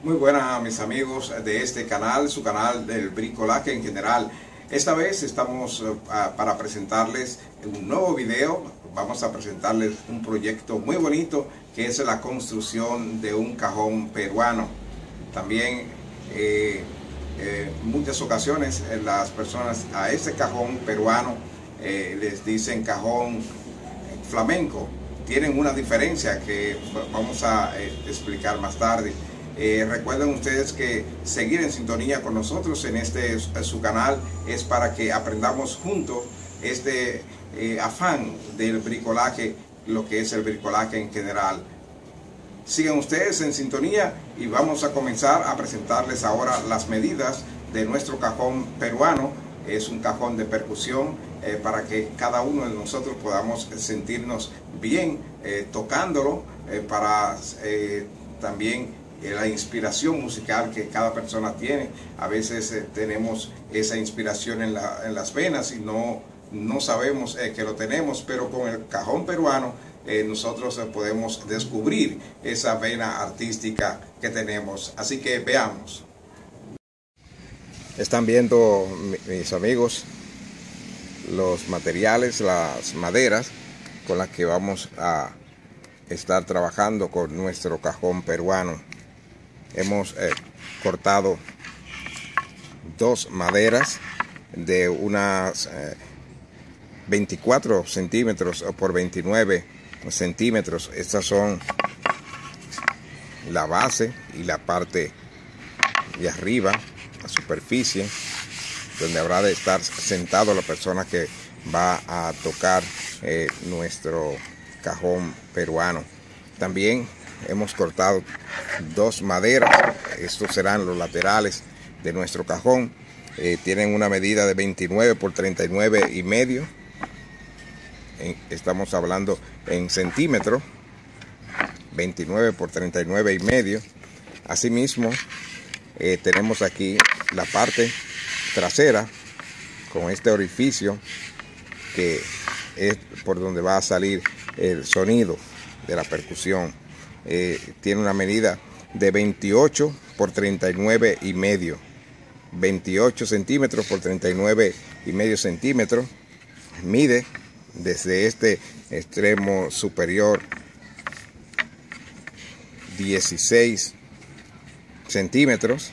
Muy buenas mis amigos de este canal, su canal del bricolaje en general. Esta vez estamos eh, para presentarles un nuevo video. Vamos a presentarles un proyecto muy bonito que es la construcción de un cajón peruano. También eh, eh, muchas ocasiones las personas a ese cajón peruano les dicen cajón flamenco. Tienen una diferencia que vamos a explicar más tarde. Eh, recuerden ustedes que seguir en sintonía con nosotros en este su canal es para que aprendamos juntos este eh, afán del bricolaje, lo que es el bricolaje en general. Sigan ustedes en sintonía y vamos a comenzar a presentarles ahora las medidas de nuestro cajón peruano. Es un cajón de percusión eh, para que cada uno de nosotros podamos sentirnos bien tocándolo, para también eh, la inspiración musical que cada persona tiene. A veces eh, tenemos esa inspiración en, las venas y no, no sabemos eh, que lo tenemos, pero con el cajón peruano nosotros podemos descubrir esa vena artística que tenemos. Así que veamos. Están viendo mis amigos los materiales, las maderas con las que vamos a estar trabajando con nuestro cajón peruano hemos eh, cortado dos maderas de unas 24 eh, centímetros por 29 centímetros. Estas son la base y la parte de arriba, la superficie, donde habrá de estar sentado la persona que va a tocar eh, nuestro cajón peruano. También hemos cortado dos maderas, estos serán los laterales de nuestro cajón, eh, tienen una medida de 29 por 39 y medio, estamos hablando en centímetros, 29 por 39 y medio, asimismo eh, tenemos aquí la parte trasera con este orificio que es por donde va a salir el sonido de la percusión eh, tiene una medida de 28 por 39 y medio. 28 centímetros por 39 y medio centímetros. Mide desde este extremo superior 16 centímetros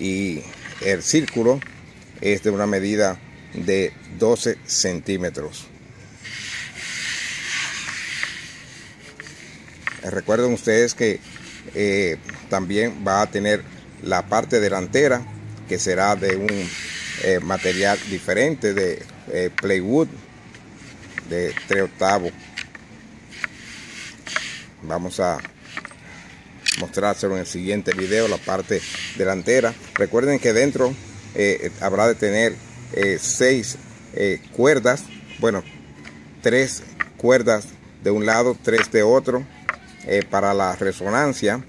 y el círculo es de una medida de 12 centímetros. Recuerden ustedes que eh, también va a tener la parte delantera que será de un eh, material diferente de eh, playwood de 3 octavos. Vamos a mostrárselo en el siguiente video, la parte delantera. Recuerden que dentro habrá de tener seis cuerdas, bueno, tres cuerdas de un lado, tres de otro eh, para la resonancia.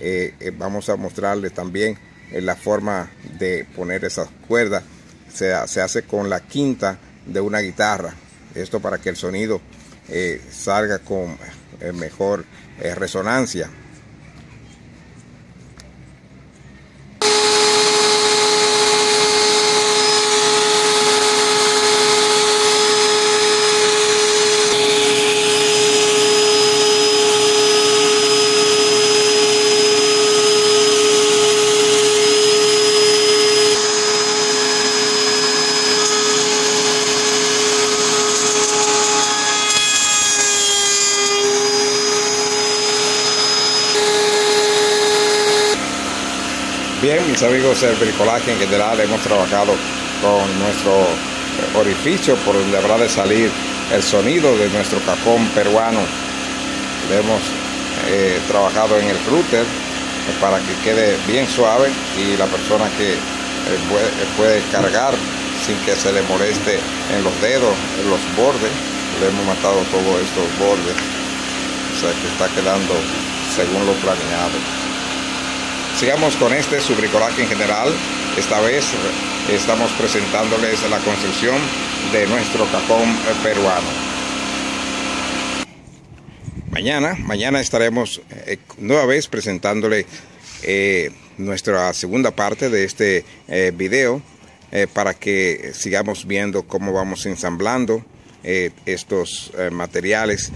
Eh, eh, vamos a mostrarles también la forma de poner esas cuerdas. Se, se, hace con la quinta de una guitarra. Esto para que el sonido salga con mejor resonancia. Bien, mis amigos del bricolaje en general, hemos trabajado con nuestro orificio por donde habrá de salir el sonido de nuestro cajón peruano. hemos eh, trabajado en el router para que quede bien suave y la persona que eh, puede, cargar sin que se le moleste en los dedos, en los bordes. Le hemos matado todos estos bordes. O sea que está quedando según lo planeado. Sigamos con este, su bricolaje en general. Esta vez estamos presentándoles la construcción de nuestro cajón peruano. Mañana, mañana estaremos eh, nueva vez presentándole nuestra segunda parte de este video para que sigamos viendo cómo vamos ensamblando estos materiales,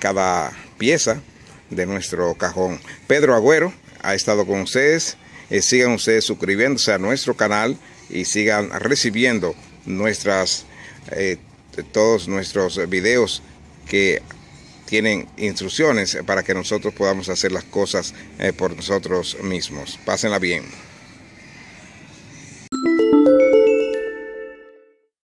cada pieza de nuestro cajón. Pedro Agüero ha estado con ustedes. Eh, sigan ustedes suscribiéndose a nuestro canal y sigan recibiendo nuestras eh, todos nuestros videos que tienen instrucciones para que nosotros podamos hacer las cosas eh, por nosotros mismos. Pásenla bien.